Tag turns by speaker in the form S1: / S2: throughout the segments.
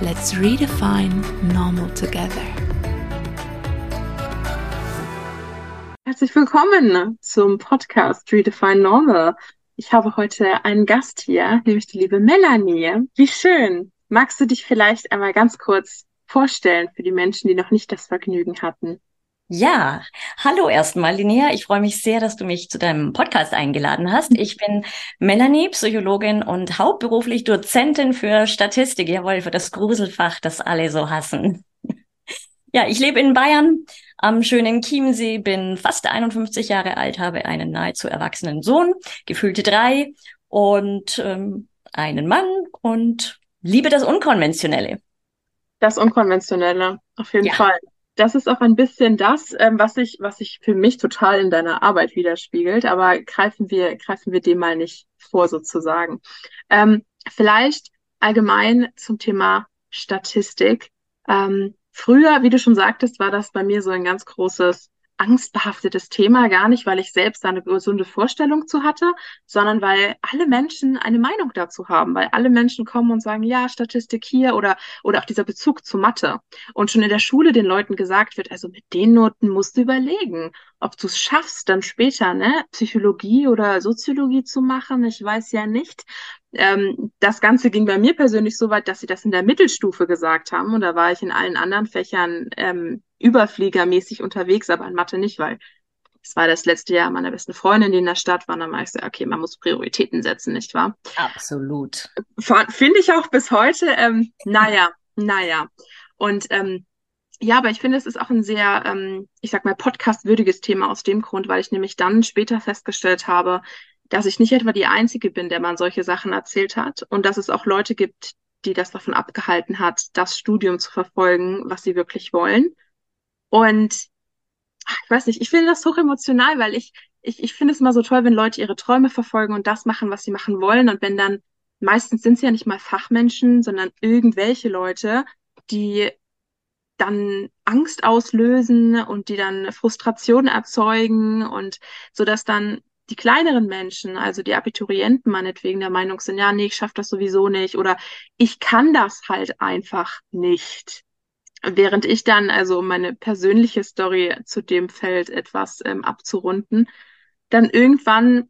S1: Let's redefine normal together.
S2: Herzlich willkommen zum Podcast Redefine Normal. Ich habe heute einen Gast hier, nämlich die liebe Melanie. Wie schön. Magst du dich vielleicht einmal ganz kurz vorstellen für die Menschen, die noch nicht das Vergnügen hatten?
S3: Ja, hallo erstmal, Linnea. Ich freue mich sehr, dass du mich zu deinem Podcast eingeladen hast. Ich bin Melanie, Psychologin und hauptberuflich Dozentin für Statistik, jawohl, für das Gruselfach, das alle so hassen. Ja, ich lebe in Bayern am schönen Chiemsee, bin fast 51 Jahre alt, habe einen nahezu erwachsenen Sohn, gefühlte drei und ähm, einen Mann und liebe das Unkonventionelle.
S2: Das Unkonventionelle, auf jeden
S3: Ja.
S2: Fall. Das ist auch ein bisschen das, ähm, was sich, was sich für mich total in deiner Arbeit widerspiegelt, aber greifen wir, greifen wir dem mal nicht vor sozusagen. Ähm, vielleicht allgemein zum Thema Statistik. Ähm, früher, wie du schon sagtest, war das bei mir so ein ganz großes angstbehaftetes Thema, gar nicht, weil ich selbst eine gesunde Vorstellung zu hatte, sondern weil alle Menschen eine Meinung dazu haben, weil alle Menschen kommen und sagen, ja, Statistik hier oder, oder auch dieser Bezug zu Mathe. Und schon in der Schule den Leuten gesagt wird, also mit den Noten musst du überlegen, ob du es schaffst, dann später, ne, Psychologie oder Soziologie zu machen. Ich weiß ja nicht. Ähm, das Ganze ging bei mir persönlich so weit, dass sie das in der Mittelstufe gesagt haben. Und da war ich in allen anderen Fächern ähm, überfliegermäßig unterwegs, aber in Mathe nicht, weil es war das letzte Jahr meiner besten Freundin, die in der Stadt war. Und dann war ich so, okay, man muss Prioritäten setzen, nicht wahr?
S3: Absolut.
S2: Finde ich auch bis heute. Ähm, naja, naja. Und ähm, ja, aber ich finde, es ist auch ein sehr, ähm, ich sag mal, podcastwürdiges Thema aus dem Grund, weil ich nämlich dann später festgestellt habe, dass ich nicht etwa die Einzige bin, der man solche Sachen erzählt hat und dass es auch Leute gibt, die das davon abgehalten hat, das Studium zu verfolgen, was sie wirklich wollen. Und ich weiß nicht, ich finde das hoch emotional, weil ich, ich, ich finde es immer so toll, wenn Leute ihre Träume verfolgen und das machen, was sie machen wollen. Und wenn dann, meistens sind es ja nicht mal Fachmenschen, sondern irgendwelche Leute, die dann Angst auslösen und die dann Frustration erzeugen und so dass dann die kleineren Menschen, also die Abiturienten meinetwegen der Meinung sind, ja, nee, ich schaffe das sowieso nicht oder ich kann das halt einfach nicht. Während ich dann, also um meine persönliche Story zu dem Feld etwas ähm, abzurunden, dann irgendwann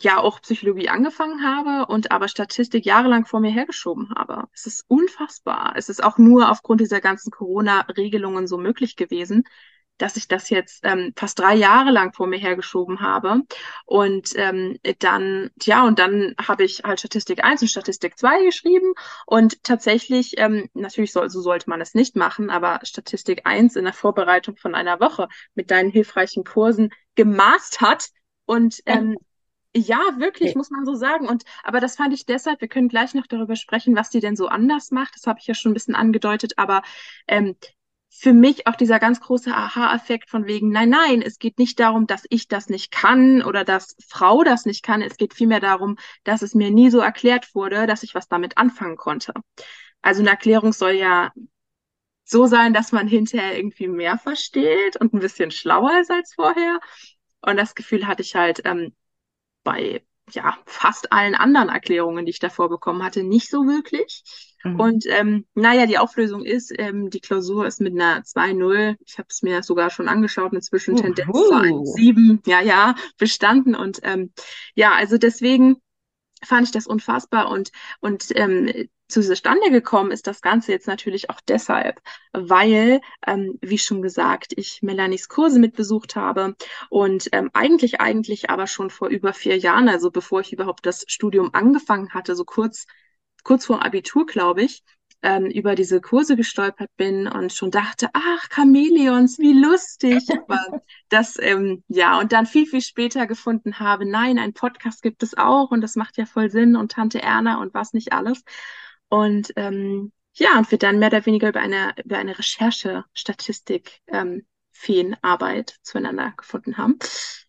S2: ja auch Psychologie angefangen habe und aber Statistik jahrelang vor mir hergeschoben habe. Es ist unfassbar. Es ist auch nur aufgrund dieser ganzen Corona-Regelungen so möglich gewesen, dass ich das jetzt ähm, fast drei Jahre lang vor mir hergeschoben habe. Und ähm, dann, ja, und dann habe ich halt Statistik 1 und Statistik 2 geschrieben. Und tatsächlich, ähm, natürlich soll, so sollte man es nicht machen, aber Statistik 1 in der Vorbereitung von einer Woche mit deinen hilfreichen Kursen gemastert. Und ähm, ja, wirklich,
S3: Okay.
S2: muss man so sagen. Und aber das fand ich deshalb, wir können gleich noch darüber sprechen, was die denn so anders macht. Das habe ich ja schon ein bisschen angedeutet, aber ähm, für mich auch dieser ganz große Aha-Effekt von wegen, nein, nein, es geht nicht darum, dass ich das nicht kann oder dass Frau das nicht kann. Es geht vielmehr darum, dass es mir nie so erklärt wurde, dass ich was damit anfangen konnte. Also eine Erklärung soll ja so sein, dass man hinterher irgendwie mehr versteht und ein bisschen schlauer ist als vorher. Und das Gefühl hatte ich halt ähm, bei ja fast allen anderen Erklärungen, die ich davor bekommen hatte, nicht so wirklich.
S3: Mhm.
S2: Und ähm, naja, die Auflösung ist, ähm, die Klausur ist mit einer 2-0. Ich habe es mir sogar schon angeschaut, inzwischen Tendenz zur
S3: Uhu.
S2: 1-7. Ja, ja, bestanden. Und ähm, ja, also deswegen fand ich das unfassbar und, und ähm, zustande gekommen ist das Ganze jetzt natürlich auch deshalb, weil, ähm, wie schon gesagt, ich Melanies Kurse mitbesucht habe und ähm, eigentlich, eigentlich aber schon vor über vier Jahren, also bevor ich überhaupt das Studium angefangen hatte, so kurz, kurz vor Abitur, glaube ich, ähm, über diese Kurse gestolpert bin und schon dachte, ach, Chamäleons, wie lustig. Aber das, ähm, ja, und dann viel, viel später gefunden habe, nein, ein Podcast gibt es auch und das macht ja voll Sinn und Tante Erna und was nicht alles. Und ähm, ja, und wir dann mehr oder weniger über eine, über eine Recherche, Statistik, ähm, Feenarbeit zueinander gefunden haben.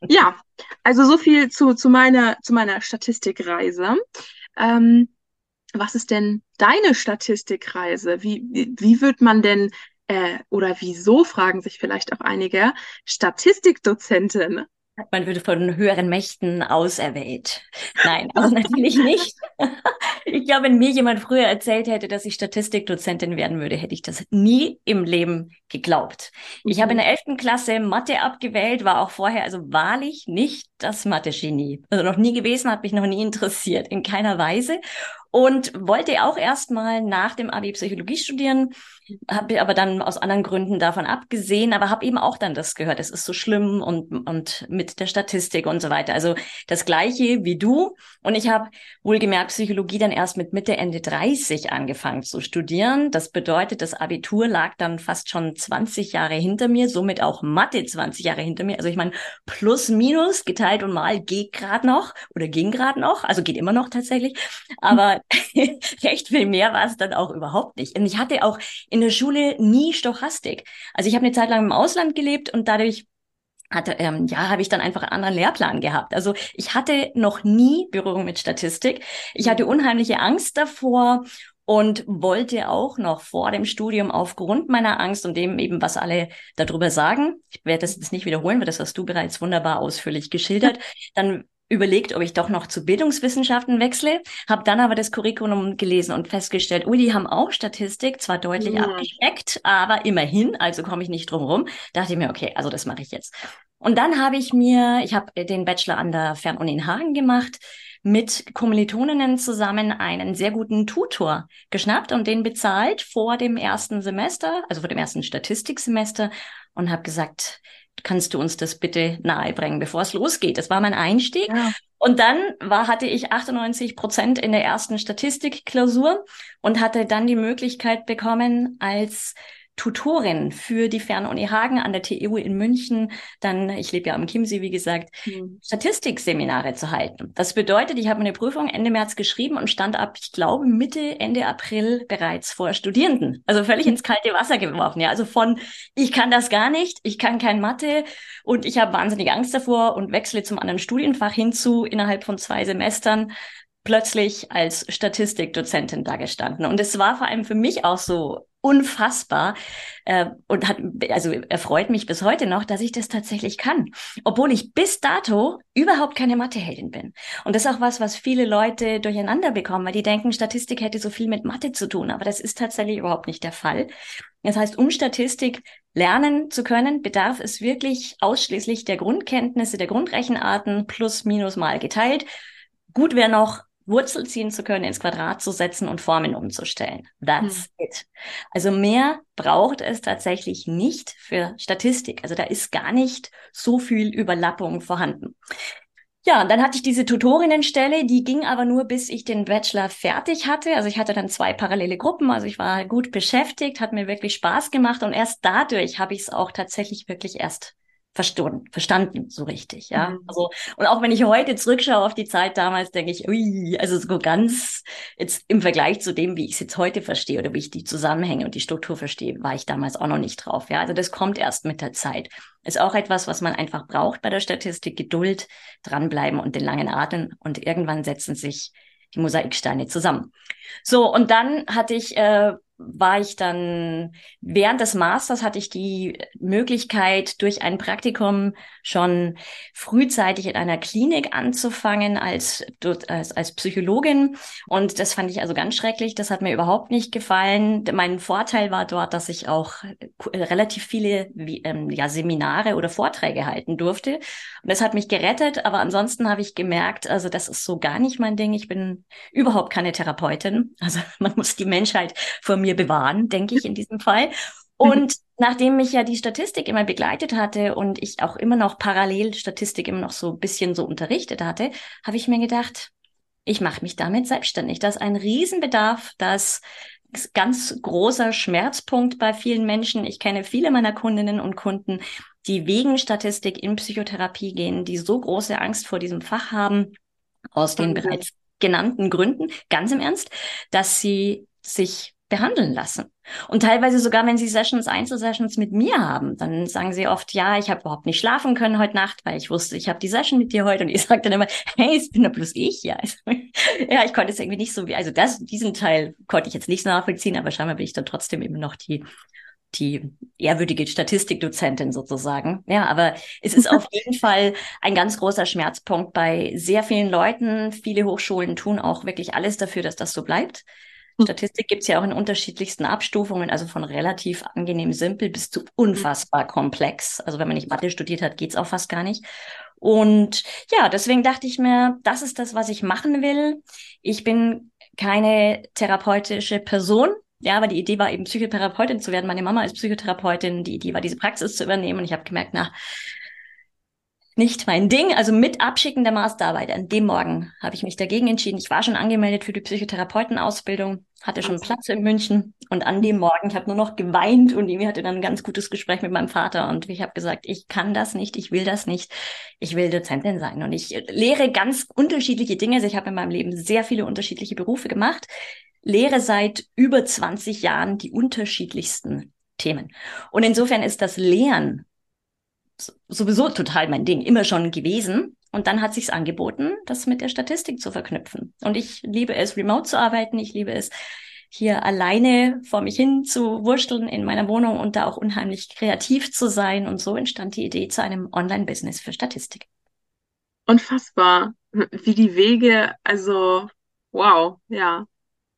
S2: Ja, also so viel zu, zu meiner, zu meiner Statistikreise. Ähm, was ist denn deine Statistikreise? Wie, wie, wie wird man denn, äh, oder wieso fragen sich vielleicht auch einige, Statistikdozentin
S3: man würde von höheren Mächten auserwählt. Nein, also natürlich nicht. Ich glaube, wenn mir jemand früher erzählt hätte, dass ich Statistikdozentin werden würde, hätte ich das nie im Leben geglaubt. Ich mhm. habe in der elften Klasse Mathe abgewählt, war auch vorher also wahrlich nicht das Mathe-Genie. Also noch nie gewesen, hat mich noch nie interessiert, in keiner Weise und wollte auch erstmal nach dem Abi Psychologie studieren, habe aber dann aus anderen Gründen davon abgesehen, aber habe eben auch dann das gehört, es ist so schlimm und, und mit der Statistik und so weiter. Also das gleiche wie du. Und ich habe wohlgemerkt Psychologie dann erst mit Mitte, Ende 30 angefangen zu studieren. Das bedeutet, das Abitur lag dann fast schon 20 Jahre hinter mir, somit auch Mathe 20 Jahre hinter mir. Also ich meine, plus, minus, geteilt und mal geht gerade noch oder ging gerade noch, also geht immer noch tatsächlich. Aber recht viel mehr war es dann auch überhaupt nicht. Und ich hatte auch in der Schule nie Stochastik. Also ich habe eine Zeit lang im Ausland gelebt und dadurch hatte, ähm, ja, habe ich dann einfach einen anderen Lehrplan gehabt. Also ich hatte noch nie Berührung mit Statistik. Ich hatte unheimliche Angst davor und wollte auch noch vor dem Studium aufgrund meiner Angst und dem eben, was alle darüber sagen, ich werde das jetzt nicht wiederholen, weil das hast du bereits wunderbar ausführlich geschildert, dann überlegt, ob ich doch noch zu Bildungswissenschaften wechsle, habe dann aber das Curriculum gelesen und festgestellt, ui, die haben auch Statistik, zwar deutlich ja. abgeschreckt, aber immerhin, also komme ich nicht drum rum. Dachte ich mir, okay, also das mache ich jetzt. Und dann habe ich mir, ich habe den Bachelor an der Fernuni in Hagen gemacht, mit Kommilitoninnen zusammen einen sehr guten Tutor geschnappt und den bezahlt vor dem ersten Semester, also vor dem ersten Statistiksemester und habe gesagt, kannst du uns das bitte nahebringen, bevor es losgeht? Das war mein Einstieg. Ja. Und dann war, hatte ich 98 Prozent in der ersten Statistikklausur und hatte dann die Möglichkeit bekommen, als Tutorin für die Fernuni Hagen an der TU in München, dann, ich lebe ja am Chiemsee, wie gesagt, mhm. Statistikseminare zu halten. Das bedeutet, ich habe meine Prüfung Ende März geschrieben und stand ab, ich glaube, Mitte, Ende April bereits vor Studierenden. Also völlig ins kalte Wasser geworfen. Ja, also von, ich kann das gar nicht, ich kann kein Mathe und ich habe wahnsinnig Angst davor und wechsle zum anderen Studienfach hinzu innerhalb von zwei Semestern plötzlich als Statistikdozentin da gestanden. Und es war vor allem für mich auch so unfassbar äh, und hat also erfreut mich bis heute noch, dass ich das tatsächlich kann, obwohl ich bis dato überhaupt keine Matheheldin bin. Und das ist auch was, was viele Leute durcheinander bekommen, weil die denken, Statistik hätte so viel mit Mathe zu tun, aber das ist tatsächlich überhaupt nicht der Fall. Das heißt, um Statistik lernen zu können, bedarf es wirklich ausschließlich der Grundkenntnisse der Grundrechenarten plus minus mal geteilt. Gut wäre noch Wurzel ziehen zu können, ins Quadrat zu setzen und Formen umzustellen. That's hm. it. Also mehr braucht es tatsächlich nicht für Statistik. Also da ist gar nicht so viel Überlappung vorhanden. Ja, und dann hatte ich diese Tutorinnenstelle, die ging aber nur, bis ich den Bachelor fertig hatte. Also ich hatte dann zwei parallele Gruppen, also ich war gut beschäftigt, hat mir wirklich Spaß gemacht und erst dadurch habe ich es auch tatsächlich wirklich erst verstanden, verstanden so richtig, ja. Mhm. Also, und auch wenn ich heute zurückschaue auf die Zeit damals, denke ich, ui, also so ganz jetzt im Vergleich zu dem, wie ich es jetzt heute verstehe oder wie ich die Zusammenhänge und die Struktur verstehe, war ich damals auch noch nicht drauf, ja. Also das kommt erst mit der Zeit. Ist auch etwas, was man einfach braucht bei der Statistik, Geduld, dranbleiben und den langen Atem und irgendwann setzen sich die Mosaiksteine zusammen. So, und dann hatte ich äh, war ich dann während des Masters hatte ich die Möglichkeit, durch ein Praktikum schon frühzeitig in einer Klinik anzufangen als, als, als Psychologin. Und das fand ich also ganz schrecklich. Das hat mir überhaupt nicht gefallen. Mein Vorteil war dort, dass ich auch relativ viele ähm, ja, Seminare oder Vorträge halten durfte. Und das hat mich gerettet. Aber ansonsten habe ich gemerkt, also das ist so gar nicht mein Ding. Ich bin überhaupt keine Therapeutin. Also man muss die Menschheit vor mir mir bewahren, denke ich in diesem Fall. Und nachdem mich ja die Statistik immer begleitet hatte und ich auch immer noch parallel Statistik immer noch so ein bisschen so unterrichtet hatte, habe ich mir gedacht, ich mache mich damit selbstständig. Das ist ein Riesenbedarf, das ist ganz großer Schmerzpunkt bei vielen Menschen. Ich kenne viele meiner Kundinnen und Kunden, die wegen Statistik in Psychotherapie gehen, die so große Angst vor diesem Fach haben, aus den bereits genannten Gründen, ganz im Ernst, dass sie sich behandeln lassen. Und teilweise sogar, wenn sie Sessions, Einzelsessions mit mir haben, dann sagen sie oft, ja, ich habe überhaupt nicht schlafen können heute Nacht, weil ich wusste, ich habe die Session mit dir heute. Und ich sage dann immer, hey, es bin doch bloß ich. Ja, also, ja, ich konnte es irgendwie nicht so wie, also das, diesen Teil konnte ich jetzt nicht nachvollziehen, aber scheinbar bin ich dann trotzdem eben noch die die ehrwürdige Statistikdozentin sozusagen. Ja, aber es ist auf jeden Fall ein ganz großer Schmerzpunkt bei sehr vielen Leuten. Viele Hochschulen tun auch wirklich alles dafür, dass das so bleibt. Hm. Statistik gibt's ja auch in unterschiedlichsten Abstufungen, also von relativ angenehm simpel bis zu unfassbar komplex. Also wenn man nicht Mathe studiert hat, geht's auch fast gar nicht. Und ja, deswegen dachte ich mir, das ist das, was ich machen will. Ich bin keine therapeutische Person. Ja, aber die Idee war eben Psychotherapeutin zu werden. Meine Mama ist Psychotherapeutin. Die Idee war, diese Praxis zu übernehmen. Und ich habe gemerkt, na, nicht mein Ding. Also mit Abschicken der Masterarbeit an dem Morgen habe ich mich dagegen entschieden. Ich war schon angemeldet für die Psychotherapeutenausbildung, hatte schon Platz in München und an dem Morgen, ich habe nur noch geweint und ich hatte dann ein ganz gutes Gespräch mit meinem Vater und ich habe gesagt, ich kann das nicht, ich will das nicht, ich will Dozentin sein und ich lehre ganz unterschiedliche Dinge. Also ich habe in meinem Leben sehr viele unterschiedliche Berufe gemacht, lehre seit über 20 Jahren die unterschiedlichsten Themen. Und insofern ist das Lehren sowieso total mein Ding, immer schon gewesen. Und dann hat sich's angeboten, das mit der Statistik zu verknüpfen. Und ich liebe es, remote zu arbeiten. Ich liebe es, hier alleine vor mich hin zu wursteln in meiner Wohnung und da auch unheimlich kreativ zu sein. Und so entstand die Idee zu einem Online-Business für Statistik.
S2: Unfassbar, wie die Wege, also wow, ja.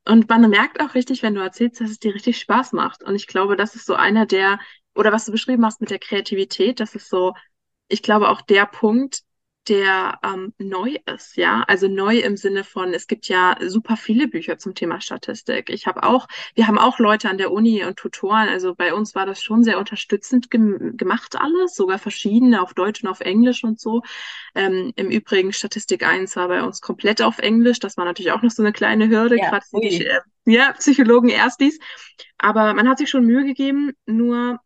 S2: Und man merkt auch richtig, wenn du erzählst, dass es dir richtig Spaß macht. Und ich glaube, das ist so einer der oder was du beschrieben hast mit der Kreativität, das ist so, ich glaube auch der Punkt, der ähm, neu ist, ja. Also neu im Sinne von, es gibt ja super viele Bücher zum Thema Statistik. Ich habe auch, wir haben auch Leute an der Uni und Tutoren, also bei uns war das schon sehr unterstützend gem gemacht alles, sogar verschiedene auf Deutsch und auf Englisch und so. Ähm, Im Übrigen Statistik 1 war bei uns komplett auf Englisch, das war natürlich auch noch so eine kleine Hürde, ja, gerade für die äh, ja, Psychologen erstis. Aber man hat sich schon Mühe gegeben, nur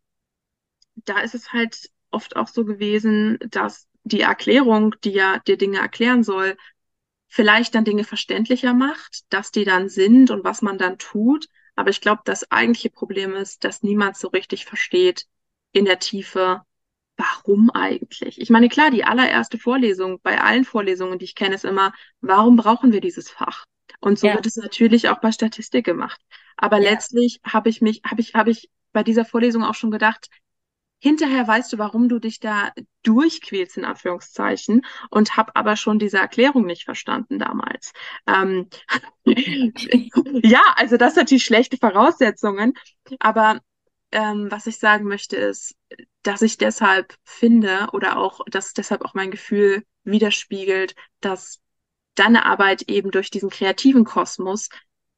S2: da ist es halt oft auch so gewesen, dass die Erklärung, die ja dir Dinge erklären soll, vielleicht dann Dinge verständlicher macht, dass die dann sind und was man dann tut. Aber ich glaube, das eigentliche Problem ist, dass niemand so richtig versteht in der Tiefe, warum eigentlich? Ich meine, klar, die allererste Vorlesung, bei allen Vorlesungen, die ich kenne, ist immer, warum brauchen wir dieses Fach? Und so ja. wird es natürlich auch bei Statistik gemacht. Aber ja. letztlich habe ich mich, habe ich, habe ich bei dieser Vorlesung auch schon gedacht, hinterher weißt du, warum du dich da durchquälst, in Anführungszeichen, und habe aber schon diese Erklärung nicht verstanden damals. Ähm, ja, also das sind natürlich schlechte Voraussetzungen, aber ähm, was ich sagen möchte ist, dass ich deshalb finde oder auch, dass deshalb auch mein Gefühl widerspiegelt, dass deine Arbeit eben durch diesen kreativen Kosmos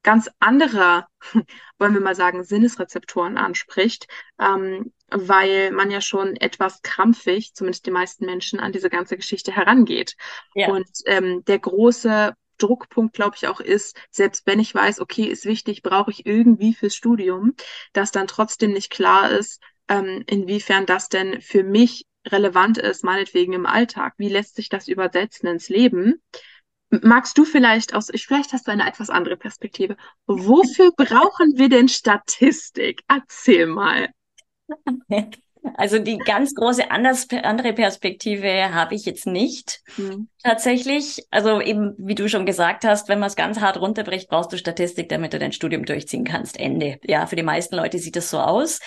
S2: ganz andere, wollen wir mal sagen, Sinnesrezeptoren anspricht, ähm, weil man ja schon etwas krampfig, zumindest die meisten Menschen, an diese ganze Geschichte herangeht. Ja. Und ähm, der große Druckpunkt, glaube ich, auch ist, selbst wenn ich weiß, okay, ist wichtig, brauche ich irgendwie fürs Studium, dass dann trotzdem nicht klar ist, ähm, inwiefern das denn für mich relevant ist, meinetwegen im Alltag. Wie lässt sich das übersetzen ins Leben? Magst du vielleicht aus, vielleicht hast du eine etwas andere Perspektive. Wofür brauchen wir denn Statistik? Erzähl mal.
S3: Also die ganz große anders, andere Perspektive habe ich jetzt nicht hm. tatsächlich. Also eben, wie du schon gesagt hast, wenn man es ganz hart runterbricht, brauchst du Statistik, damit du dein Studium durchziehen kannst. Ende. Ja, für die meisten Leute sieht das so aus.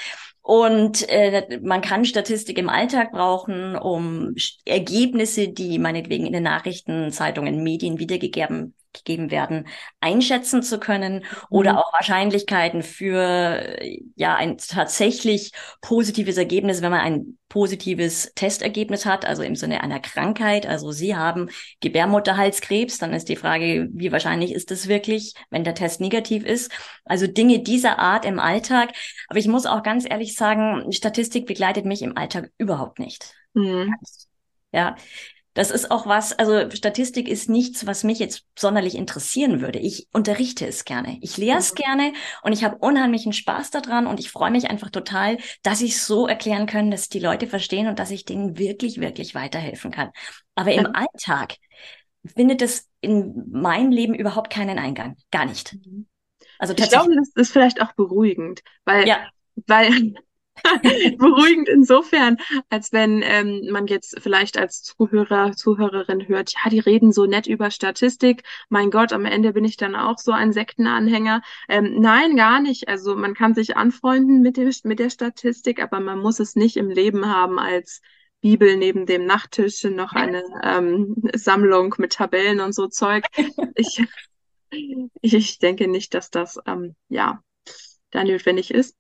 S3: Und äh, man kann Statistik im Alltag brauchen, um Ergebnisse, die meinetwegen in den Nachrichten, Zeitungen, Medien wiedergegeben gegeben werden, einschätzen zu können oder mhm. auch Wahrscheinlichkeiten für ja ein tatsächlich positives Ergebnis, wenn man ein positives Testergebnis hat, also im Sinne einer Krankheit. Also Sie haben Gebärmutterhalskrebs, dann ist die Frage, wie wahrscheinlich ist es wirklich, wenn der Test negativ ist. Also Dinge dieser Art im Alltag. Aber ich muss auch ganz ehrlich sagen, Statistik begleitet mich im Alltag überhaupt nicht. Mhm. Ja, das ist auch was, also Statistik ist nichts, was mich jetzt sonderlich interessieren würde. Ich unterrichte es gerne. Ich lehre es mhm. gerne und ich habe unheimlichen Spaß daran und ich freue mich einfach total, dass ich es so erklären kann, dass die Leute verstehen und dass ich denen wirklich, wirklich weiterhelfen kann. Aber im ja. Alltag findet es in meinem Leben überhaupt keinen Eingang. Gar nicht.
S2: Mhm. Also ich glaube, das ist vielleicht auch beruhigend, weil, ja. weil beruhigend insofern, als wenn ähm, man jetzt vielleicht als Zuhörer, Zuhörerin hört, ja, die reden so nett über Statistik. Mein Gott, am Ende bin ich dann auch so ein Sektenanhänger. Ähm, nein, gar nicht. Also man kann sich anfreunden mit, dem, mit der Statistik, aber man muss es nicht im Leben haben als Bibel neben dem Nachttisch, noch eine ähm, Sammlung mit Tabellen und so Zeug. Ich, ich, denke nicht, dass das ähm, ja da notwendig ist.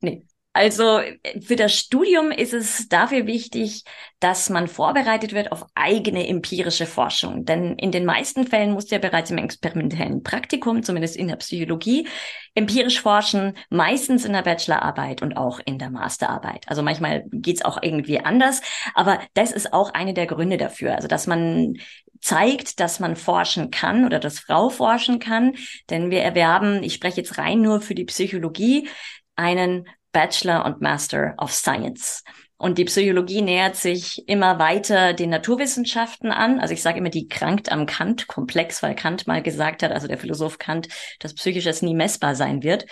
S3: Nee, also für das Studium ist es dafür wichtig, dass man vorbereitet wird auf eigene empirische Forschung. Denn in den meisten Fällen muss ja bereits im experimentellen Praktikum, zumindest in der Psychologie, empirisch forschen, meistens in der Bachelorarbeit und auch in der Masterarbeit. Also manchmal geht's auch irgendwie anders, aber das ist auch eine der Gründe dafür. Also dass man zeigt, dass man forschen kann oder dass Frau forschen kann. Denn wir erwerben, ich spreche jetzt rein nur für die Psychologie, einen Bachelor und Master of Science. Und die Psychologie nähert sich immer weiter den Naturwissenschaften an. Also ich sage immer, die krankt am Kant-Komplex, weil Kant mal gesagt hat, also der Philosoph Kant, dass Psychisches nie messbar sein wird.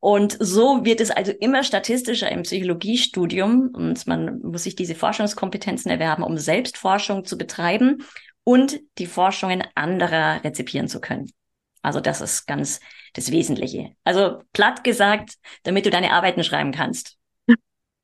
S3: Und so wird es also immer statistischer im Psychologiestudium und man muss sich diese Forschungskompetenzen erwerben, um Selbstforschung zu betreiben und die Forschungen anderer rezipieren zu können. Also das ist ganz das Wesentliche. Also platt gesagt, damit du deine Arbeiten schreiben kannst.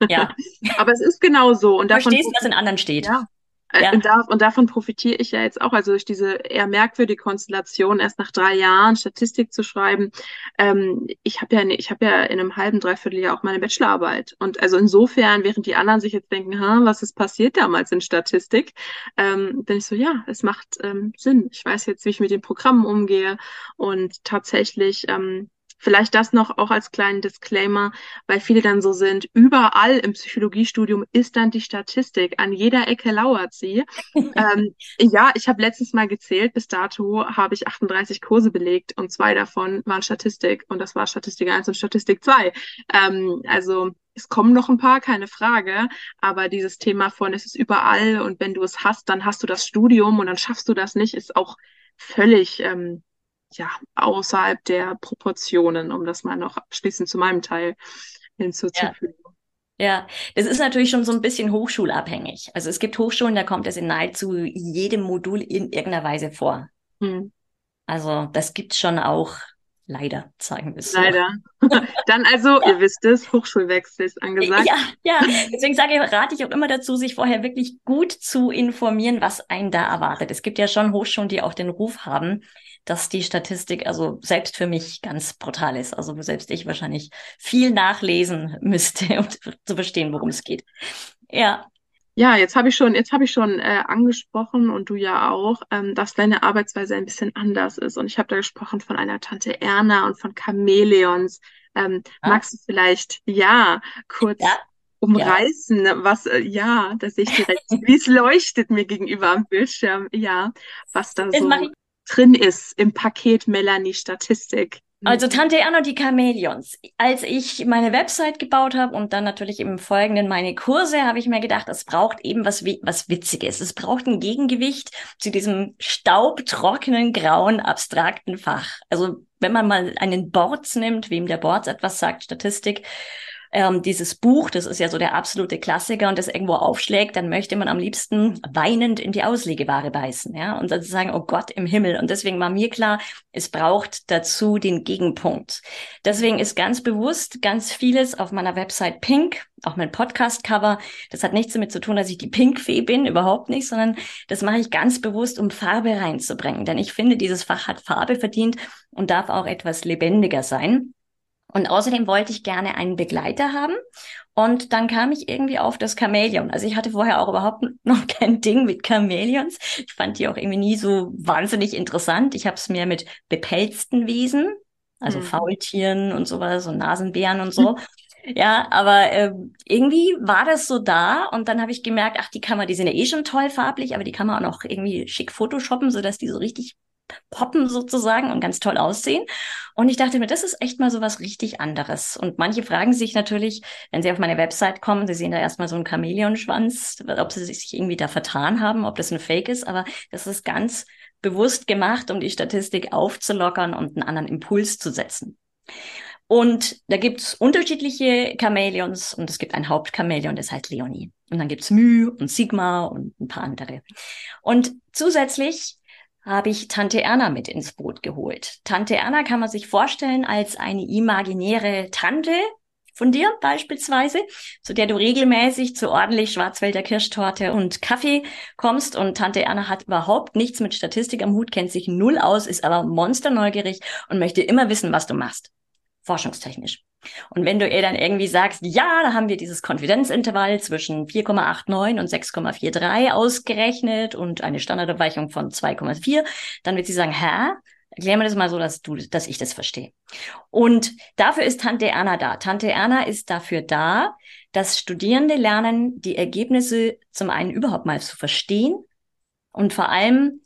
S2: Ja. Aber es ist genau so.
S3: Und davon Verstehst, was in anderen steht.
S2: Ja. Ja. Und, da, und, davon profitiere ich ja jetzt auch, also durch diese eher merkwürdige Konstellation, erst nach drei Jahren Statistik zu schreiben. Ähm, ich habe ja, ich habe ja in einem halben, dreiviertel Jahr auch meine Bachelorarbeit. Und also insofern, während die anderen sich jetzt denken, was ist passiert damals in Statistik, ähm, bin ich so, ja, es macht ähm, Sinn. Ich weiß jetzt, wie ich mit den Programmen umgehe. Und tatsächlich ähm, Vielleicht das noch auch als kleinen Disclaimer, weil viele dann so sind, überall im Psychologiestudium ist dann die Statistik, an jeder Ecke lauert sie. ähm, ja, ich habe letztens mal gezählt, bis dato habe ich 38 Kurse belegt und zwei davon waren Statistik und das war Statistik 1 und Statistik 2. Ähm, also es kommen noch ein paar, keine Frage, aber dieses Thema von es ist überall und wenn du es hast, dann hast du das Studium und dann schaffst du das nicht, ist auch völlig ähm, ja, außerhalb der Proportionen, um das mal noch abschließend zu meinem Teil hinzuzufügen.
S3: Ja. Ja, das ist natürlich schon so ein bisschen hochschulabhängig. Also es gibt Hochschulen, da kommt es in nahezu jedem Modul in irgendeiner Weise vor. Hm. Also das gibt's schon auch leider, es
S2: so. Leider. Dann also, ihr wisst es, Hochschulwechsel ist angesagt.
S3: Ja, ja. Deswegen sage ich, rate ich auch immer dazu, sich vorher wirklich gut zu informieren, was einen da erwartet. Es gibt ja schon Hochschulen, die auch den Ruf haben, dass die Statistik also selbst für mich ganz brutal ist. Also wo selbst ich wahrscheinlich viel nachlesen müsste, um zu verstehen, worum es geht. Ja.
S2: Ja, jetzt habe ich schon, jetzt habe ich schon äh, angesprochen und du ja auch, ähm, dass deine Arbeitsweise ein bisschen anders ist. Und ich habe da gesprochen von einer Tante Erna und von Chamäleons. Ähm, ah. Magst du vielleicht ja kurz ja umreißen, ja. was, äh, ja, dass ich direkt, wie es leuchtet mir gegenüber am Bildschirm, ja, was da so drin ist im Paket Melanie Statistik.
S3: Also Tante Anna die Chamäleons. Als ich meine Website gebaut habe und dann natürlich im Folgenden meine Kurse, habe ich mir gedacht, es braucht eben was, was Witziges. Es braucht ein Gegengewicht zu diesem staubtrockenen, grauen, abstrakten Fach. Also wenn man mal einen Boards nimmt, wem der Boards etwas sagt, Statistik, ähm, dieses Buch, das ist ja so der absolute Klassiker und das irgendwo aufschlägt, dann möchte man am liebsten weinend in die Auslegeware beißen, ja, und dann sagen, oh Gott im Himmel. Und deswegen war mir klar, es braucht dazu den Gegenpunkt. Deswegen ist ganz bewusst ganz vieles auf meiner Website pink, auch mein Podcast-Cover. Das hat nichts damit zu tun, dass ich die Pinkfee bin, überhaupt nicht, sondern das mache ich ganz bewusst, um Farbe reinzubringen. Denn ich finde, dieses Fach hat Farbe verdient und darf auch etwas lebendiger sein. Und außerdem wollte ich gerne einen Begleiter haben. Und dann kam ich irgendwie auf das Chamäleon. Also ich hatte vorher auch überhaupt noch kein Ding mit Chamäleons. Ich fand die auch irgendwie nie so wahnsinnig interessant. Ich habe es mir mit bepelzten Wesen, also mhm. Faultieren und sowas und Nasenbären und so. Ja, aber äh, irgendwie war das so da und dann habe ich gemerkt, ach, die kann man, die sind ja eh schon toll farblich, aber die kann man auch noch irgendwie schick photoshoppen, sodass die so richtig poppen sozusagen und ganz toll aussehen. Und ich dachte mir, das ist echt mal so was richtig anderes. Und manche fragen sich natürlich, wenn sie auf meine Website kommen, sie sehen da erstmal so einen Chamäleonschwanz, ob sie sich irgendwie da vertan haben, ob das ein Fake ist, aber das ist ganz bewusst gemacht, um die Statistik aufzulockern und einen anderen Impuls zu setzen. Und da gibt's unterschiedliche Chamäleons und es gibt ein Hauptchamäleon, das heißt Leonie. Und dann gibt's Mu und Sigma und ein paar andere. Und zusätzlich habe ich Tante Erna mit ins Boot geholt. Tante Erna kann man sich vorstellen als eine imaginäre Tante von dir beispielsweise, zu der du regelmäßig zu ordentlich Schwarzwälder Kirschtorte und Kaffee kommst. Und Tante Erna hat überhaupt nichts mit Statistik am Hut, kennt sich null aus, ist aber monsterneugierig und möchte immer wissen, was du machst forschungstechnisch. Und wenn du ihr dann irgendwie sagst, ja, da haben wir dieses Konfidenzintervall zwischen 4,89 und 6,43 ausgerechnet und eine Standardabweichung von 2,4, dann wird sie sagen, hä? Erklär mir das mal so, dass du, dass ich das verstehe. Und dafür ist Tante Erna da. Tante Erna ist dafür da, dass Studierende lernen, die Ergebnisse zum einen überhaupt mal zu verstehen und vor allem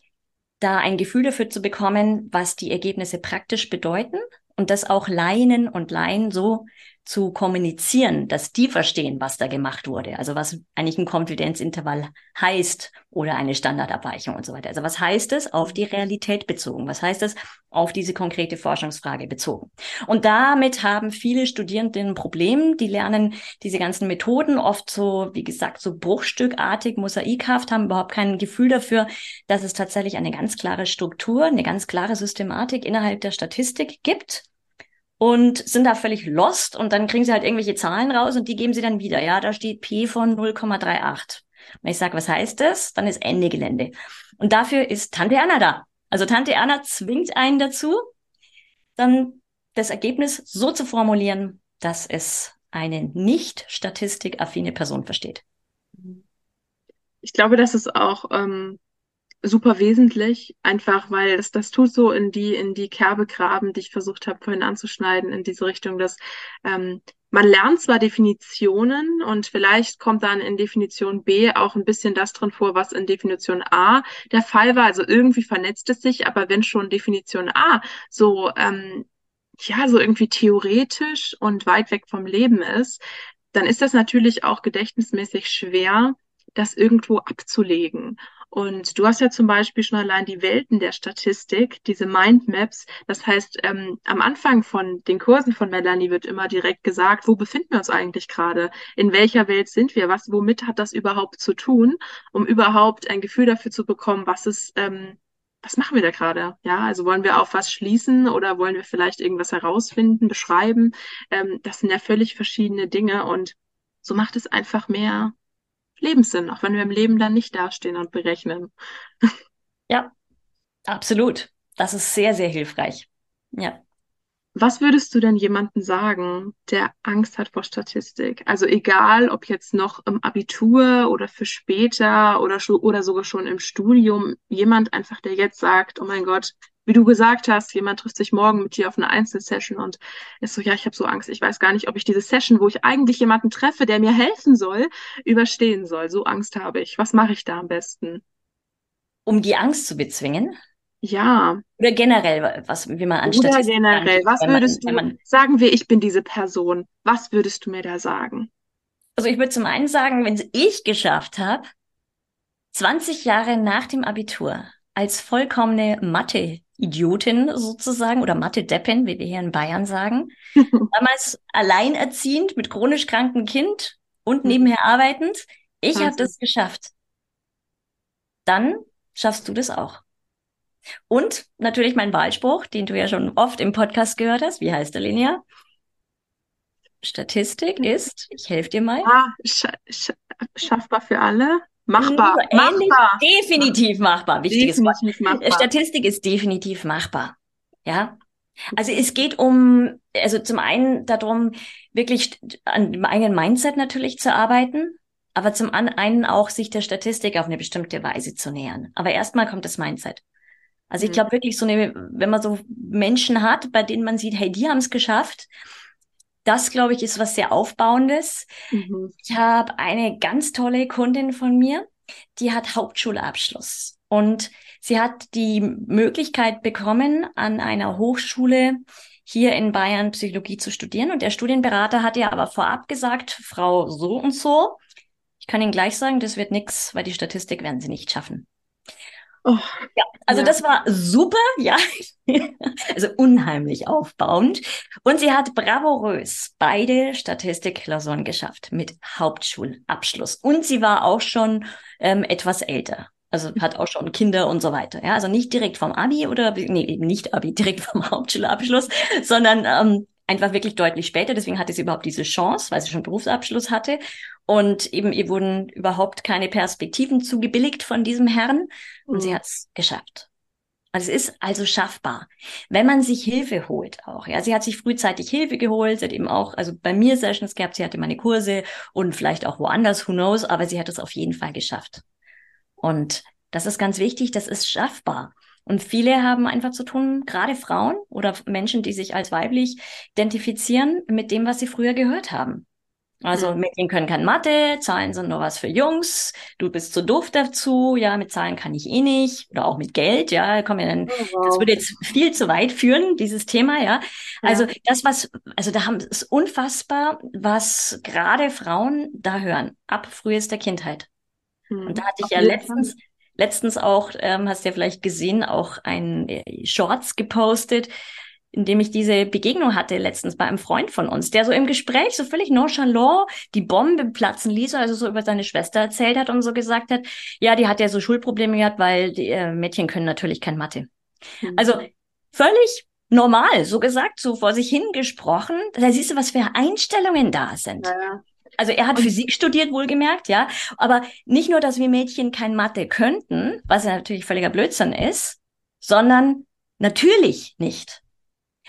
S3: da ein Gefühl dafür zu bekommen, was die Ergebnisse praktisch bedeuten und das auch Leinen und Laien so zu kommunizieren, dass die verstehen, was da gemacht wurde. Also was eigentlich ein Konfidenzintervall heißt oder eine Standardabweichung und so weiter. Also was heißt es auf die Realität bezogen? Was heißt es auf diese konkrete Forschungsfrage bezogen? Und damit haben viele Studierende ein Problem. Die lernen diese ganzen Methoden oft so, wie gesagt, so bruchstückartig, mosaikhaft, haben überhaupt kein Gefühl dafür, dass es tatsächlich eine ganz klare Struktur, eine ganz klare Systematik innerhalb der Statistik gibt und sind da völlig lost und dann kriegen sie halt irgendwelche Zahlen raus und die geben sie dann wieder. Ja, da steht P von 0,38. Wenn ich sage, was heißt das? Dann ist Ende Gelände. Und dafür ist Tante Erna da. Also Tante Erna zwingt einen dazu, dann das Ergebnis so zu formulieren, dass es eine nicht statistikaffine Person versteht.
S2: Ich glaube, das ist auch ähm, super wesentlich, einfach weil das, das tut so in die, in die Kerbe graben, die ich versucht habe vorhin anzuschneiden, in diese Richtung, dass ähm, man lernt zwar Definitionen und vielleicht kommt dann in Definition B auch ein bisschen das drin vor, was in Definition A der Fall war. Also irgendwie vernetzt es sich, aber wenn schon Definition A so, ähm, ja, so irgendwie theoretisch und weit weg vom Leben ist, dann ist das natürlich auch gedächtnismäßig schwer, das irgendwo abzulegen. Und du hast ja zum Beispiel schon allein die Welten der Statistik, diese Mindmaps. Das heißt, ähm, am Anfang von den Kursen von Melanie wird immer direkt gesagt, wo befinden wir uns eigentlich gerade? In welcher Welt sind wir? Was, womit hat das überhaupt zu tun? Um überhaupt ein Gefühl dafür zu bekommen, was ist, ähm, was machen wir da gerade? Ja, also wollen wir auf was schließen oder wollen wir vielleicht irgendwas herausfinden, beschreiben? Ähm, das sind ja völlig verschiedene Dinge und so macht es einfach mehr Lebenssinn, auch wenn wir im Leben dann nicht dastehen und berechnen.
S3: Ja, absolut. Das ist sehr, sehr hilfreich. Ja.
S2: Was würdest du denn jemandem sagen, der Angst hat vor Statistik? Also egal, ob jetzt noch im Abitur oder für später oder, oder sogar schon im Studium, jemand einfach, der jetzt sagt, oh mein Gott, wie du gesagt hast, jemand trifft sich morgen mit dir auf eine Einzelsession und ist so, ja, ich habe so Angst, ich weiß gar nicht, ob ich diese Session, wo ich eigentlich jemanden treffe, der mir helfen soll, überstehen soll. So Angst habe ich. Was mache ich da am besten?
S3: Um die Angst zu bezwingen?
S2: Ja.
S3: Oder generell, was, wie man
S2: anstatt. Oder generell, was würdest man, du, sagen wir, ich bin diese Person, was würdest du mir da sagen?
S3: Also ich würde zum einen sagen, wenn ich geschafft habe, 20 Jahre nach dem Abitur als vollkommene Mathe Idiotin sozusagen oder Mathe-Deppen, wie wir hier in Bayern sagen. Damals alleinerziehend mit chronisch krankem Kind und mhm. nebenher arbeitend. Ich habe das geschafft. Dann schaffst du das auch. Und natürlich mein Wahlspruch, den du ja schon oft im Podcast gehört hast. Wie heißt der, Linia? Statistik ist, ich helfe dir mal.
S2: Ah, sch sch schaffbar für alle. Machbar. Ähnlich, machbar.
S3: Definitiv machbar. Wichtiges definitiv Wort. Machbar. Statistik ist definitiv machbar. Ja. Also es geht um, also zum einen darum, wirklich an dem eigenen Mindset natürlich zu arbeiten, aber zum einen auch sich der Statistik auf eine bestimmte Weise zu nähern. Aber erstmal kommt das Mindset. Also ich mhm. glaube wirklich so eine, wenn man so Menschen hat, bei denen man sieht, hey, die haben es geschafft, das, glaube ich, ist was sehr Aufbauendes. Mhm. Ich habe eine ganz tolle Kundin von mir, die hat Hauptschulabschluss. und sie hat die Möglichkeit bekommen, an einer Hochschule hier in Bayern Psychologie zu studieren. Und der Studienberater hat ihr aber vorab gesagt, Frau so und so, ich kann Ihnen gleich sagen, das wird nichts, weil die Statistik werden Sie nicht schaffen. Oh, ja, also ja. das war super, ja. also unheimlich aufbauend. Und sie hat bravourös beide Statistikklausuren geschafft mit Hauptschulabschluss. Und sie war auch schon ähm, etwas älter. Also hat auch schon Kinder und so weiter. Ja, also nicht direkt vom Abi oder nee, eben nicht Abi, direkt vom Hauptschulabschluss, sondern ähm, einfach wirklich deutlich später. Deswegen hatte sie überhaupt diese Chance, weil sie schon Berufsabschluss hatte. Und eben ihr wurden überhaupt keine Perspektiven zugebilligt von diesem Herrn. Und mhm. sie hat es geschafft. Also es ist also schaffbar, wenn man sich Hilfe holt auch. Ja, sie hat sich frühzeitig Hilfe geholt, sie hat eben auch, also bei mir Sessions gehabt, sie hatte meine Kurse und vielleicht auch woanders, who knows, aber sie hat es auf jeden Fall geschafft. Und das ist ganz wichtig, das ist schaffbar. Und viele haben einfach zu tun, gerade Frauen oder Menschen, die sich als weiblich identifizieren, mit dem, was sie früher gehört haben. Also Mädchen können kein Mathe, Zahlen sind nur was für Jungs, du bist zu doof dazu, ja, mit Zahlen kann ich eh nicht, oder auch mit Geld, ja, komm ja dann, oh, wow. das würde jetzt viel zu weit führen, dieses Thema, ja. Also ja. das, was, also da haben es unfassbar, was gerade Frauen da hören, ab frühester Kindheit. Hm. Und da hatte ich ja letztens, letztens auch, ähm, hast du ja vielleicht gesehen, auch ein äh, Shorts gepostet, in dem ich diese Begegnung hatte letztens bei einem Freund von uns, der so im Gespräch so völlig nonchalant die Bombe platzen ließ, also so über seine Schwester erzählt hat und so gesagt hat, ja, die hat ja so Schulprobleme gehabt, weil die äh, Mädchen können natürlich kein Mathe. Mhm. Also völlig normal, so gesagt, so vor sich hingesprochen. Da siehst du, was für Einstellungen da sind. Ja. Also er hat Physik studiert, wohlgemerkt, ja. Aber nicht nur, dass wir Mädchen kein Mathe könnten, was ja natürlich völliger Blödsinn ist, sondern natürlich nicht.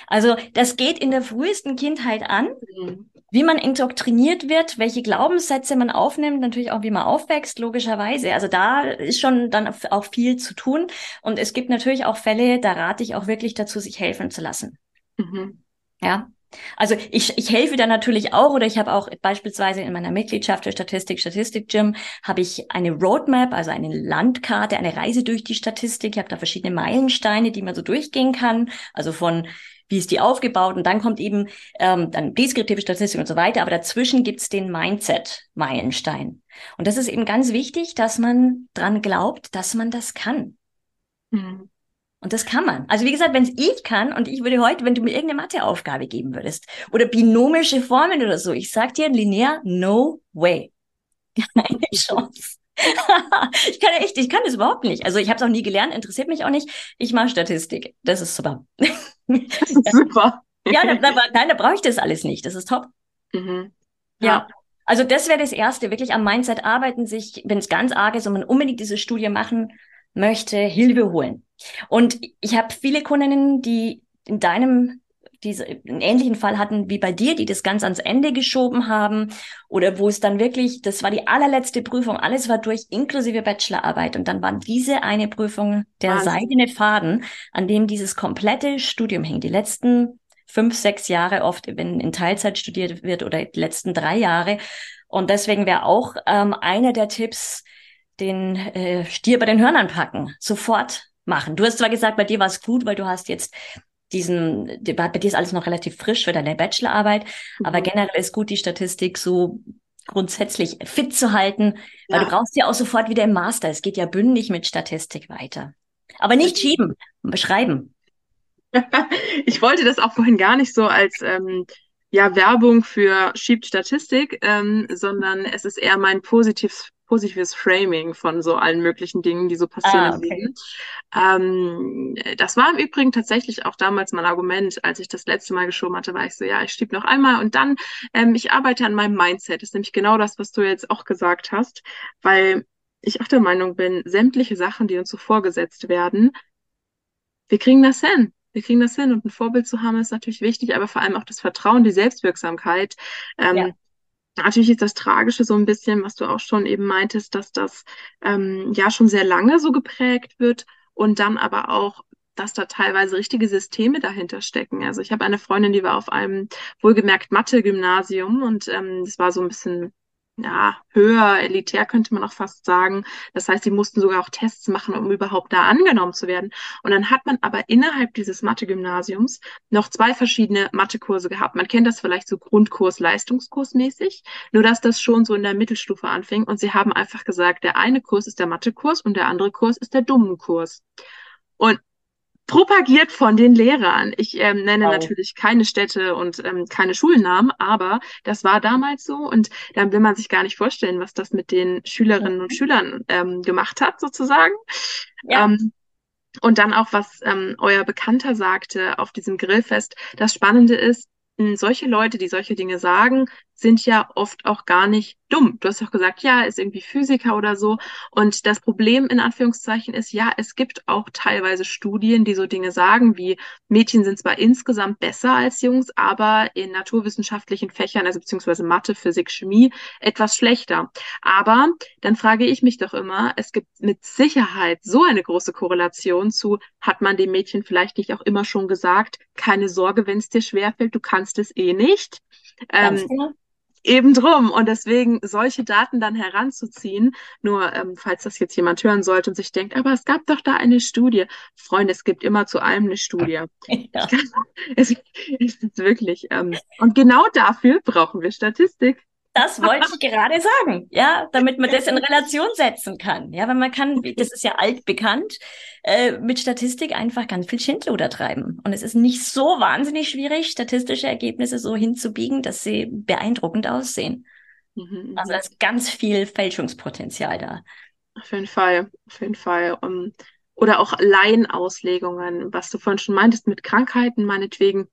S3: Also das geht in der frühesten Kindheit an, mhm. wie man indoktriniert wird, welche Glaubenssätze man aufnimmt, natürlich auch wie man aufwächst, logischerweise. Also da ist schon dann auch viel zu tun. Und es gibt natürlich auch Fälle, da rate ich auch wirklich dazu, sich helfen zu lassen. Mhm. Ja. Also ich, ich helfe da natürlich auch oder ich habe auch beispielsweise in meiner Mitgliedschaft für Statistik, Statistik Gym, habe ich eine Roadmap, also eine Landkarte, eine Reise durch die Statistik. Ich habe da verschiedene Meilensteine, die man so durchgehen kann. Also von wie ist die aufgebaut und dann kommt eben ähm, dann deskriptive Statistik und so weiter, aber dazwischen gibt's den Mindset-Meilenstein. Und das ist eben ganz wichtig, dass man dran glaubt, dass man das kann. Mhm. Und das kann man. Also wie gesagt, wenn es ich kann und ich würde heute, wenn du mir irgendeine Matheaufgabe geben würdest oder binomische Formeln oder so, ich sag dir linear, no way. Keine Chance. ich kann echt, ich kann das überhaupt nicht. Also ich habe es auch nie gelernt, interessiert mich auch nicht. Ich mache Statistik. Das ist super.
S2: Das ist super.
S3: ja, da, da, nein, da brauche ich das alles nicht. Das ist top. Mhm. Ja. ja. Also das wäre das Erste, wirklich am Mindset arbeiten, sich, wenn es ganz arg ist und man unbedingt diese Studie machen möchte, Hilfe holen. Und ich habe viele Kundinnen, die in deinem diese einen ähnlichen Fall hatten wie bei dir, die das ganz ans Ende geschoben haben oder wo es dann wirklich, das war die allerletzte Prüfung, alles war durch, inklusive Bachelorarbeit und dann war diese eine Prüfung der Wahnsinn. seidene Faden, an dem dieses komplette Studium hing, die letzten fünf, sechs Jahre oft, wenn in Teilzeit studiert wird oder die letzten drei Jahre. Und deswegen wäre auch ähm, einer der Tipps, den äh, Stier bei den Hörnern packen, sofort machen. Du hast zwar gesagt, bei dir war es gut, weil du hast jetzt diesen, bei dir ist alles noch relativ frisch für deine Bachelorarbeit, mhm. aber generell ist gut, die Statistik so grundsätzlich fit zu halten, weil ja. du brauchst ja auch sofort wieder im Master. Es geht ja bündig mit Statistik weiter. Aber nicht schieben, beschreiben.
S2: ich wollte das auch vorhin gar nicht so als ähm, ja, Werbung für schiebt Statistik, ähm, sondern es ist eher mein positives positives Framing von so allen möglichen Dingen, die so passieren ah, okay. Ähm, das war im Übrigen tatsächlich auch damals mein Argument, als ich das letzte Mal geschoben hatte, war ich so, ja, ich schieb noch einmal und dann, ähm, ich arbeite an meinem Mindset. Das ist nämlich genau das, was du jetzt auch gesagt hast, weil ich auch der Meinung bin, sämtliche Sachen, die uns so vorgesetzt werden, wir kriegen das hin. Wir kriegen das hin und ein Vorbild zu haben ist natürlich wichtig, aber vor allem auch das Vertrauen, die Selbstwirksamkeit. Ähm, ja Natürlich ist das Tragische so ein bisschen, was du auch schon eben meintest, dass das ähm, ja schon sehr lange so geprägt wird und dann aber auch, dass da teilweise richtige Systeme dahinter stecken. Also ich habe eine Freundin, die war auf einem wohlgemerkt Mathe-Gymnasium und ähm, das war so ein bisschen ja, höher, elitär könnte man auch fast sagen. Das heißt, sie mussten sogar auch Tests machen, um überhaupt da angenommen zu werden. Und dann hat man aber innerhalb dieses Mathe-Gymnasiums noch zwei verschiedene Mathekurse gehabt. Man kennt das vielleicht so Grundkurs, Leistungskurs mäßig, nur dass das schon so in der Mittelstufe anfing. Und sie haben einfach gesagt, der eine Kurs ist der Mathekurs und der andere Kurs ist der Dummenkurs. Und propagiert von den Lehrern. Ich ähm, nenne wow. natürlich keine Städte und ähm, keine Schulnamen, aber das war damals so und dann will man sich gar nicht vorstellen, was das mit den Schülerinnen und Schülern ähm, gemacht hat, sozusagen. Ja. Ähm, und dann auch, was ähm, euer Bekannter sagte auf diesem Grillfest. Das Spannende ist, solche Leute, die solche Dinge sagen, sind ja oft auch gar nicht dumm. Du hast doch gesagt, ja, ist irgendwie Physiker oder so. Und das Problem in Anführungszeichen ist, ja, es gibt auch teilweise Studien, die so Dinge sagen, wie Mädchen sind zwar insgesamt besser als Jungs, aber in naturwissenschaftlichen Fächern, also beziehungsweise Mathe, Physik, Chemie, etwas schlechter. Aber dann frage ich mich doch immer, es gibt mit Sicherheit so eine große Korrelation zu, hat man dem Mädchen vielleicht nicht auch immer schon gesagt, keine Sorge, wenn es dir schwerfällt, du kannst es eh nicht. Ähm, genau. Eben drum. Und deswegen solche Daten dann heranzuziehen, nur ähm, falls das jetzt jemand hören sollte und sich denkt, aber es gab doch da eine Studie. Freunde, es gibt immer zu allem eine Studie. Ja. Es, es ist wirklich. Ähm, und genau dafür brauchen wir Statistik.
S3: Das wollte ich gerade sagen, ja, damit man das in Relation setzen kann. Ja, weil man kann, das ist ja altbekannt, äh, mit Statistik einfach ganz viel Schindluder treiben. Und es ist nicht so wahnsinnig schwierig, statistische Ergebnisse so hinzubiegen, dass sie beeindruckend aussehen. Mhm, also da ist ganz viel Fälschungspotenzial da.
S2: Auf jeden Fall, auf jeden Fall. Um, oder auch Laienauslegungen, was du vorhin schon meintest mit Krankheiten, meinetwegen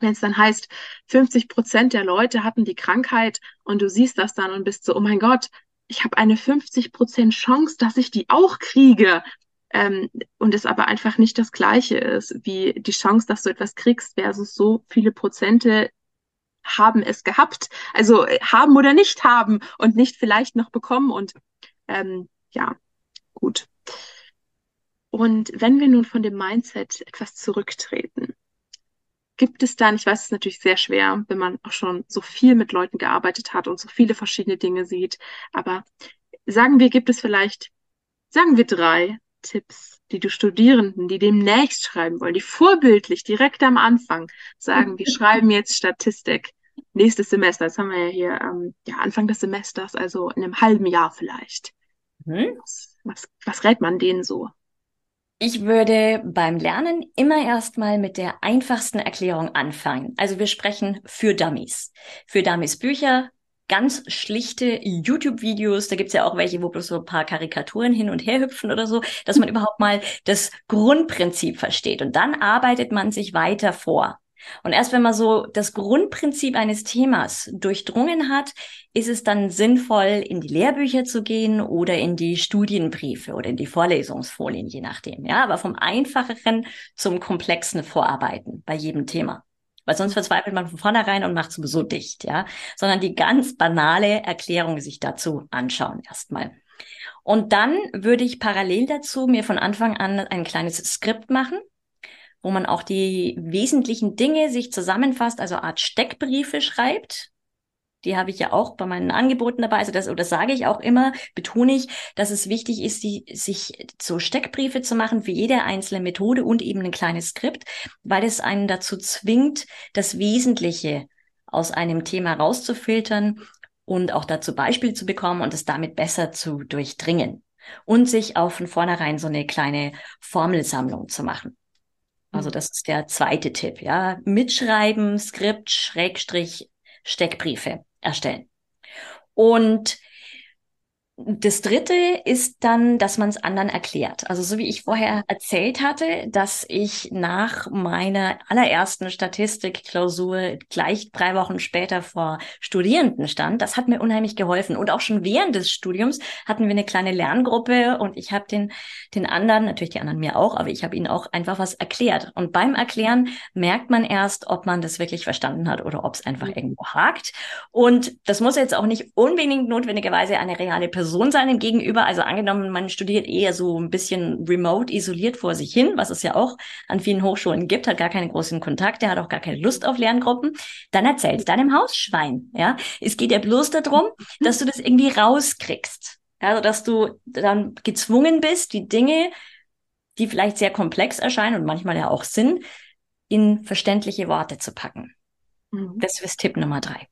S2: wenn es dann heißt, 50 Prozent der Leute hatten die Krankheit und du siehst das dann und bist so, oh mein Gott, ich habe eine 50 Prozent Chance, dass ich die auch kriege. Ähm, und es aber einfach nicht das Gleiche ist, wie die Chance, dass du etwas kriegst, versus so viele Prozente haben es gehabt. Also äh, haben oder nicht haben und nicht vielleicht noch bekommen. Und ähm, ja, gut. Und wenn wir nun von dem Mindset etwas zurücktreten, Gibt es dann, ich weiß, es ist natürlich sehr schwer, wenn man auch schon so viel mit Leuten gearbeitet hat und so viele verschiedene Dinge sieht, aber sagen wir, gibt es vielleicht, sagen wir drei Tipps, die du Studierenden, die demnächst schreiben wollen, die vorbildlich direkt am Anfang sagen, wir schreiben jetzt Statistik nächstes Semester, das haben wir ja hier ähm, ja, Anfang des Semesters, also in einem halben Jahr vielleicht. Mhm. Was, was, was rät man denen so?
S3: Ich würde beim Lernen immer erstmal mit der einfachsten Erklärung anfangen. Also wir sprechen für Dummies. Für Dummies Bücher, ganz schlichte YouTube-Videos, da gibt's ja auch welche, wo bloß so ein paar Karikaturen hin und her hüpfen oder so, dass man überhaupt mal das Grundprinzip versteht. Und dann arbeitet man sich weiter vor. Und erst wenn man so das Grundprinzip eines Themas durchdrungen hat, ist es dann sinnvoll, in die Lehrbücher zu gehen oder in die Studienbriefe oder in die Vorlesungsfolien, je nachdem. Ja, aber vom einfacheren zum komplexen Vorarbeiten bei jedem Thema. Weil sonst verzweifelt man von vornherein und macht sowieso dicht, ja. Sondern die ganz banale Erklärung sich dazu anschauen erstmal. Und dann würde ich parallel dazu mir von Anfang an ein kleines Skript machen, wo man auch die wesentlichen Dinge sich zusammenfasst, also Art Steckbriefe schreibt. Die habe ich ja auch bei meinen Angeboten dabei. Also das, oder sage ich auch immer, betone ich, dass es wichtig ist, die, sich so Steckbriefe zu machen für jede einzelne Methode und eben ein kleines Skript, weil es einen dazu zwingt, das Wesentliche aus einem Thema rauszufiltern und auch dazu Beispiele zu bekommen und es damit besser zu durchdringen und sich auch von vornherein so eine kleine Formelsammlung zu machen. Also das ist der zweite Tipp, ja. Mitschreiben, Skript, Schrägstrich, Steckbriefe erstellen. Und das dritte ist dann, dass man es anderen erklärt. Also so wie ich vorher erzählt hatte, dass ich nach meiner allerersten Statistikklausur gleich drei Wochen später vor Studierenden stand, das hat mir unheimlich geholfen. Und auch schon während des Studiums hatten wir eine kleine Lerngruppe und ich habe den, den anderen, natürlich die anderen mir auch, aber ich habe ihnen auch einfach was erklärt. Und beim Erklären merkt man erst, ob man das wirklich verstanden hat oder ob es einfach mhm. irgendwo hakt. Und das muss jetzt auch nicht unbedingt notwendigerweise eine reale Person Person seinem Gegenüber. Also angenommen, man studiert eher so ein bisschen remote, isoliert vor sich hin, was es ja auch an vielen Hochschulen gibt, hat gar keine großen Kontakte, hat auch gar keine Lust auf Lerngruppen. Dann erzähl's deinem Hausschwein. Ja, es geht ja bloß darum, dass du das irgendwie rauskriegst. Also, dass du dann gezwungen bist, die Dinge, die vielleicht sehr komplex erscheinen und manchmal ja auch sind, in verständliche Worte zu packen. Mhm. Das ist Tipp Nummer drei.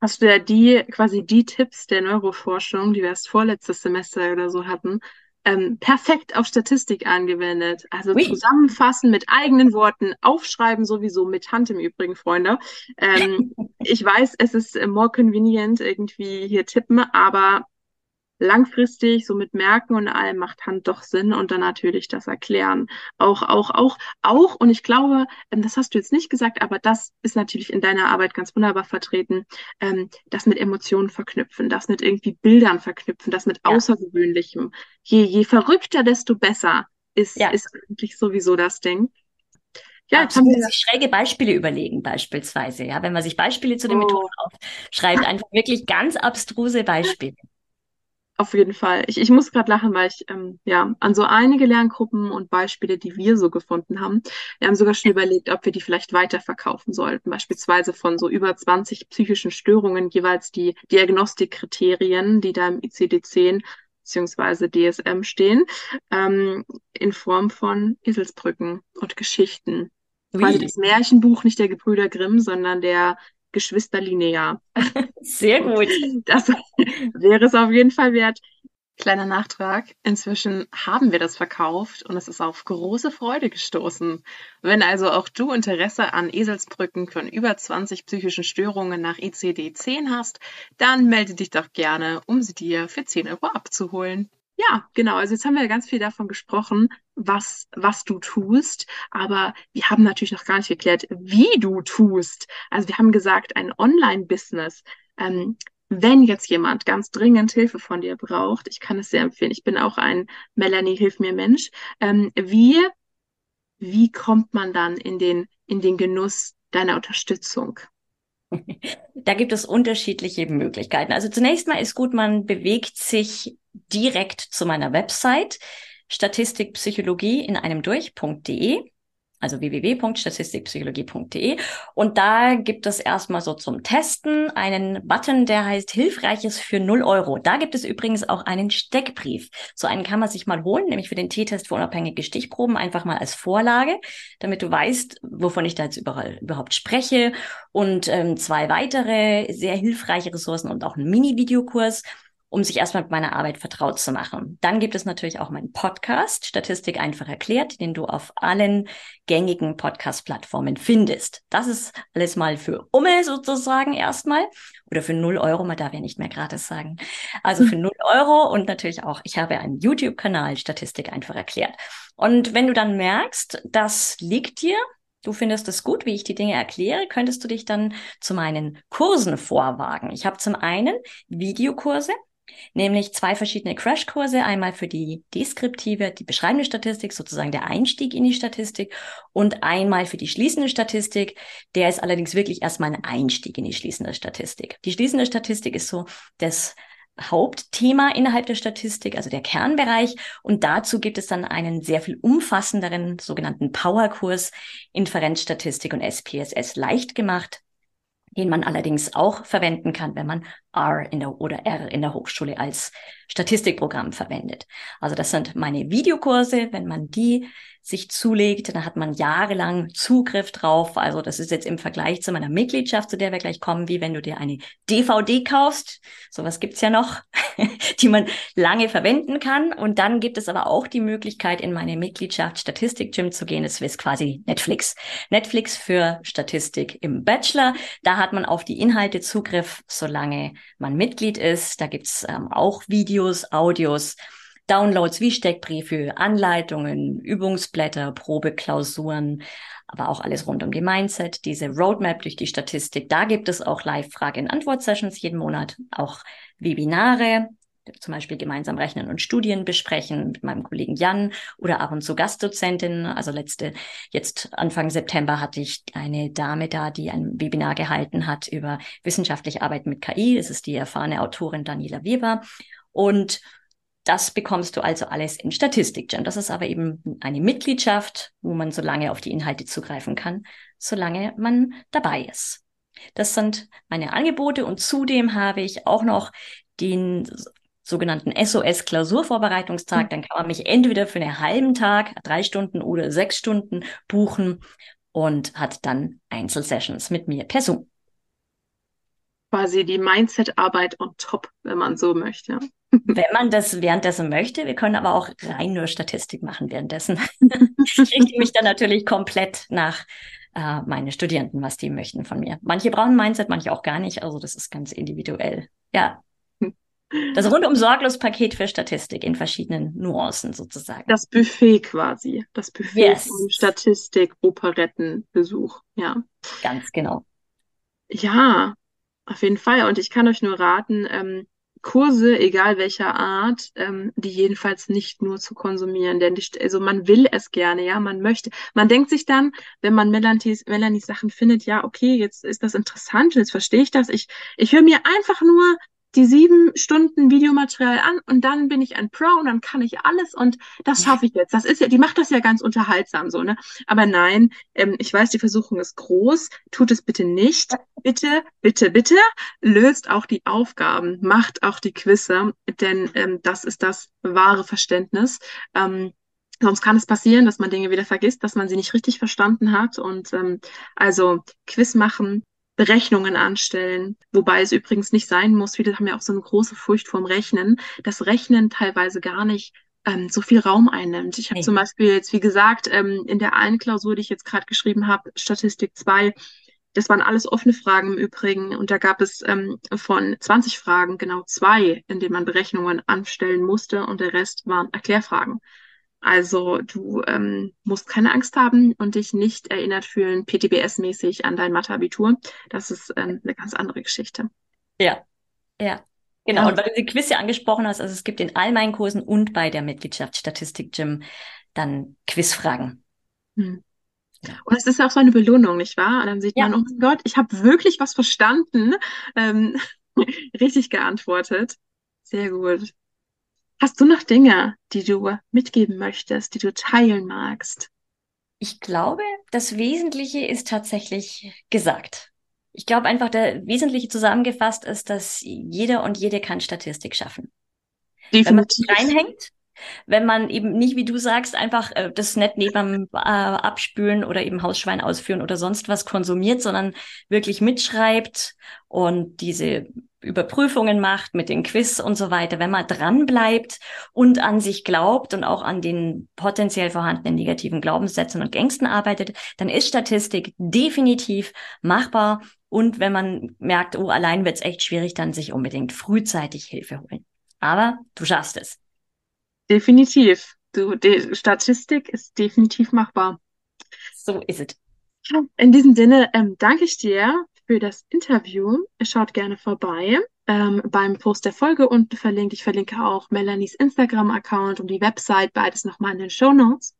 S2: Hast du ja die, quasi die Tipps der Neuroforschung, die wir erst vorletztes Semester oder so hatten, ähm, perfekt auf Statistik angewendet. Also oui. zusammenfassen mit eigenen Worten, aufschreiben sowieso mit Hand im Übrigen, Freunde. Ähm, ich weiß, es ist more convenient irgendwie hier tippen, aber langfristig, so mit Merken und allem macht Hand doch Sinn und dann natürlich das Erklären. Auch, auch, auch, auch, und ich glaube, ähm, das hast du jetzt nicht gesagt, aber das ist natürlich in deiner Arbeit ganz wunderbar vertreten, ähm, das mit Emotionen verknüpfen, das mit irgendwie Bildern verknüpfen, das mit. Außergewöhnlichem. Je, je verrückter, desto besser ist, ja. ist eigentlich sowieso das Ding.
S3: Ja, jetzt haben wir sich schräge Beispiele überlegen, beispielsweise. Ja, wenn man sich Beispiele zu den oh. Methoden aufschreibt, einfach wirklich ganz abstruse Beispiele.
S2: Auf jeden Fall. Ich, ich muss gerade lachen, weil ich ähm, ja an so einige Lerngruppen und Beispiele, die wir so gefunden haben, wir haben sogar schon überlegt, ob wir die vielleicht weiterverkaufen sollten. Beispielsweise von so über 20 psychischen Störungen jeweils die Diagnostikkriterien, die da im ICD-10 beziehungsweise DSM stehen, ähm, in Form von Eselsbrücken und Geschichten. Wie? Quasi das Märchenbuch nicht der Gebrüder Grimm, sondern der Geschwister linear.
S3: Sehr gut.
S2: Das wäre es auf jeden Fall wert. Kleiner Nachtrag. Inzwischen haben wir das verkauft und es ist auf große Freude gestoßen. Wenn also auch du Interesse an Eselsbrücken von über 20 psychischen Störungen nach ICD-10 hast, dann melde dich doch gerne, um sie dir für 10 Euro abzuholen. Ja, genau. Also jetzt haben wir ganz viel davon gesprochen, was, was du tust, aber wir haben natürlich noch gar nicht geklärt, wie du tust. Also wir haben gesagt, ein Online-Business. Ähm, wenn jetzt jemand ganz dringend Hilfe von dir braucht, ich kann es sehr empfehlen. Ich bin auch ein Melanie Hilf mir Mensch. Ähm, wie, wie kommt man dann in den, in den Genuss deiner Unterstützung?
S3: Da gibt es unterschiedliche Möglichkeiten. Also zunächst mal ist gut, man bewegt sich direkt zu meiner Website statistikpsychologie in einem durch.de also www.statistikpsychologie.de. Und da gibt es erstmal so zum Testen einen Button, der heißt Hilfreiches für 0 Euro. Da gibt es übrigens auch einen Steckbrief. So einen kann man sich mal holen, nämlich für den T-Test für unabhängige Stichproben, einfach mal als Vorlage, damit du weißt, wovon ich da jetzt überall überhaupt spreche. Und ähm, zwei weitere sehr hilfreiche Ressourcen und auch einen Mini-Videokurs um sich erstmal mit meiner Arbeit vertraut zu machen. Dann gibt es natürlich auch meinen Podcast, Statistik einfach erklärt, den du auf allen gängigen Podcast-Plattformen findest. Das ist alles mal für Umme sozusagen erstmal oder für 0 Euro, man darf ja nicht mehr gratis sagen. Also für 0 Euro und natürlich auch, ich habe einen YouTube-Kanal, Statistik einfach erklärt. Und wenn du dann merkst, das liegt dir, du findest es gut, wie ich die Dinge erkläre, könntest du dich dann zu meinen Kursen vorwagen. Ich habe zum einen Videokurse, nämlich zwei verschiedene Crashkurse, einmal für die deskriptive, die beschreibende Statistik, sozusagen der Einstieg in die Statistik und einmal für die schließende Statistik. Der ist allerdings wirklich erstmal ein Einstieg in die schließende Statistik. Die schließende Statistik ist so das Hauptthema innerhalb der Statistik, also der Kernbereich. Und dazu gibt es dann einen sehr viel umfassenderen sogenannten Powerkurs Inferenzstatistik und SPSS leicht gemacht den man allerdings auch verwenden kann, wenn man R in der, oder R in der Hochschule als Statistikprogramm verwendet. Also das sind meine Videokurse. Wenn man die sich zulegt, dann hat man jahrelang Zugriff drauf. Also das ist jetzt im Vergleich zu meiner Mitgliedschaft, zu der wir gleich kommen, wie wenn du dir eine DVD kaufst. Sowas gibt's ja noch, die man lange verwenden kann. Und dann gibt es aber auch die Möglichkeit, in meine Mitgliedschaft Statistik Gym zu gehen. Das ist quasi Netflix. Netflix für Statistik im Bachelor. Da hat man auf die Inhalte Zugriff, solange man Mitglied ist. Da gibt's ähm, auch Videos, Audios Downloads wie Steckbriefe, Anleitungen, Übungsblätter, Probeklausuren, aber auch alles rund um die Mindset, diese Roadmap durch die Statistik. Da gibt es auch Live-Frage-in-Antwort-Sessions jeden Monat, auch Webinare zum Beispiel gemeinsam rechnen und Studien besprechen mit meinem Kollegen Jan oder ab und zu Gastdozentin. Also letzte, jetzt Anfang September hatte ich eine Dame da, die ein Webinar gehalten hat über wissenschaftliche Arbeit mit KI. Das ist die erfahrene Autorin Daniela Weber. Und das bekommst du also alles in Statistik-Jam. Das ist aber eben eine Mitgliedschaft, wo man so lange auf die Inhalte zugreifen kann, solange man dabei ist. Das sind meine Angebote und zudem habe ich auch noch den sogenannten SOS-Klausurvorbereitungstag. Mhm. Dann kann man mich entweder für einen halben Tag, drei Stunden oder sechs Stunden buchen und hat dann Einzelsessions mit mir per Zoom.
S2: Quasi die Mindset-Arbeit on top, wenn man so möchte.
S3: Wenn man das währenddessen möchte. Wir können aber auch rein nur Statistik machen währenddessen. ich richte mich dann natürlich komplett nach äh, meine Studierenden, was die möchten von mir. Manche brauchen Mindset, manche auch gar nicht. Also das ist ganz individuell. Ja. Das rundum sorglos Paket für Statistik in verschiedenen Nuancen sozusagen.
S2: Das Buffet quasi. Das Buffet yes. von Statistik, Operetten, Besuch. Ja.
S3: Ganz genau.
S2: Ja, auf jeden Fall. Und ich kann euch nur raten, ähm, Kurse, egal welcher Art, ähm, die jedenfalls nicht nur zu konsumieren. Denn die, also man will es gerne, ja, man möchte. Man denkt sich dann, wenn man Melanies, Melanies Sachen findet, ja, okay, jetzt ist das interessant, jetzt verstehe ich das. Ich, ich höre mir einfach nur die sieben Stunden Videomaterial an und dann bin ich ein Pro und dann kann ich alles und das schaffe ich jetzt. Das ist ja, die macht das ja ganz unterhaltsam so, ne? Aber nein, ähm, ich weiß, die Versuchung ist groß. Tut es bitte nicht. Bitte, bitte, bitte löst auch die Aufgaben, macht auch die Quizze, denn ähm, das ist das wahre Verständnis. Ähm, Sonst kann es passieren, dass man Dinge wieder vergisst, dass man sie nicht richtig verstanden hat. Und ähm, also Quiz machen, Berechnungen anstellen, wobei es übrigens nicht sein muss, viele haben ja auch so eine große Furcht vorm Rechnen, dass Rechnen teilweise gar nicht ähm, so viel Raum einnimmt. Ich habe hey. zum Beispiel jetzt, wie gesagt, ähm, in der einen Klausur, die ich jetzt gerade geschrieben habe, Statistik 2, das waren alles offene Fragen im Übrigen. Und da gab es ähm, von 20 Fragen genau zwei, in denen man Berechnungen anstellen musste und der Rest waren Erklärfragen. Also du ähm, musst keine Angst haben und dich nicht erinnert fühlen, PTBS-mäßig an dein Mathe-Abitur. Das ist ähm, eine ganz andere Geschichte.
S3: Ja, ja. Genau, ja. und weil du die Quiz ja angesprochen hast, also es gibt in all meinen Kursen und bei der Mitgliedschaft Statistik Gym dann Quizfragen.
S2: Hm. Und es ist auch so eine Belohnung, nicht wahr? Und dann sieht ja. man, oh mein Gott, ich habe wirklich was verstanden, ähm, richtig geantwortet. Sehr gut. Hast du noch Dinge, die du mitgeben möchtest, die du teilen magst?
S3: Ich glaube, das Wesentliche ist tatsächlich gesagt. Ich glaube einfach, der Wesentliche zusammengefasst ist, dass jeder und jede kann Statistik schaffen. Definitiv. Wenn man reinhängt, wenn man eben nicht, wie du sagst, einfach äh, das nett neben äh, abspülen oder eben Hausschwein ausführen oder sonst was konsumiert, sondern wirklich mitschreibt und diese Überprüfungen macht mit den Quiz und so weiter, wenn man dran bleibt und an sich glaubt und auch an den potenziell vorhandenen negativen Glaubenssätzen und Ängsten arbeitet, dann ist Statistik definitiv machbar. Und wenn man merkt, oh, allein wird es echt schwierig, dann sich unbedingt frühzeitig Hilfe holen. Aber du schaffst es.
S2: Definitiv. Du, die Statistik ist definitiv machbar.
S3: So ist es.
S2: In diesem Sinne ähm, danke ich dir für das Interview. Schaut gerne vorbei ähm, beim Post der Folge unten verlinkt. Ich verlinke auch Melanies Instagram-Account und die Website, beides nochmal in den Show Notes.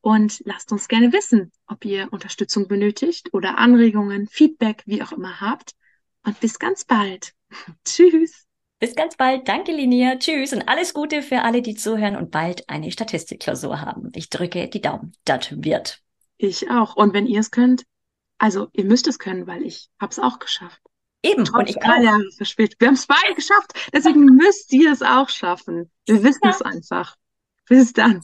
S2: Und lasst uns gerne wissen, ob ihr Unterstützung benötigt oder Anregungen, Feedback, wie auch immer habt. Und bis ganz bald. Tschüss.
S3: Bis ganz bald. Danke, Linia. Tschüss und alles Gute für alle, die zuhören und bald eine Statistikklausur haben. Ich drücke die Daumen. Das wird.
S2: Ich auch. Und wenn ihr es könnt, also ihr müsst es können, weil ich habe es auch geschafft.
S3: Eben,
S2: Trotz und ich drei auch. Jahre verspätet. Wir haben es beide geschafft. Deswegen müsst ihr es auch schaffen. Wir wissen ja. es einfach. Bis dann.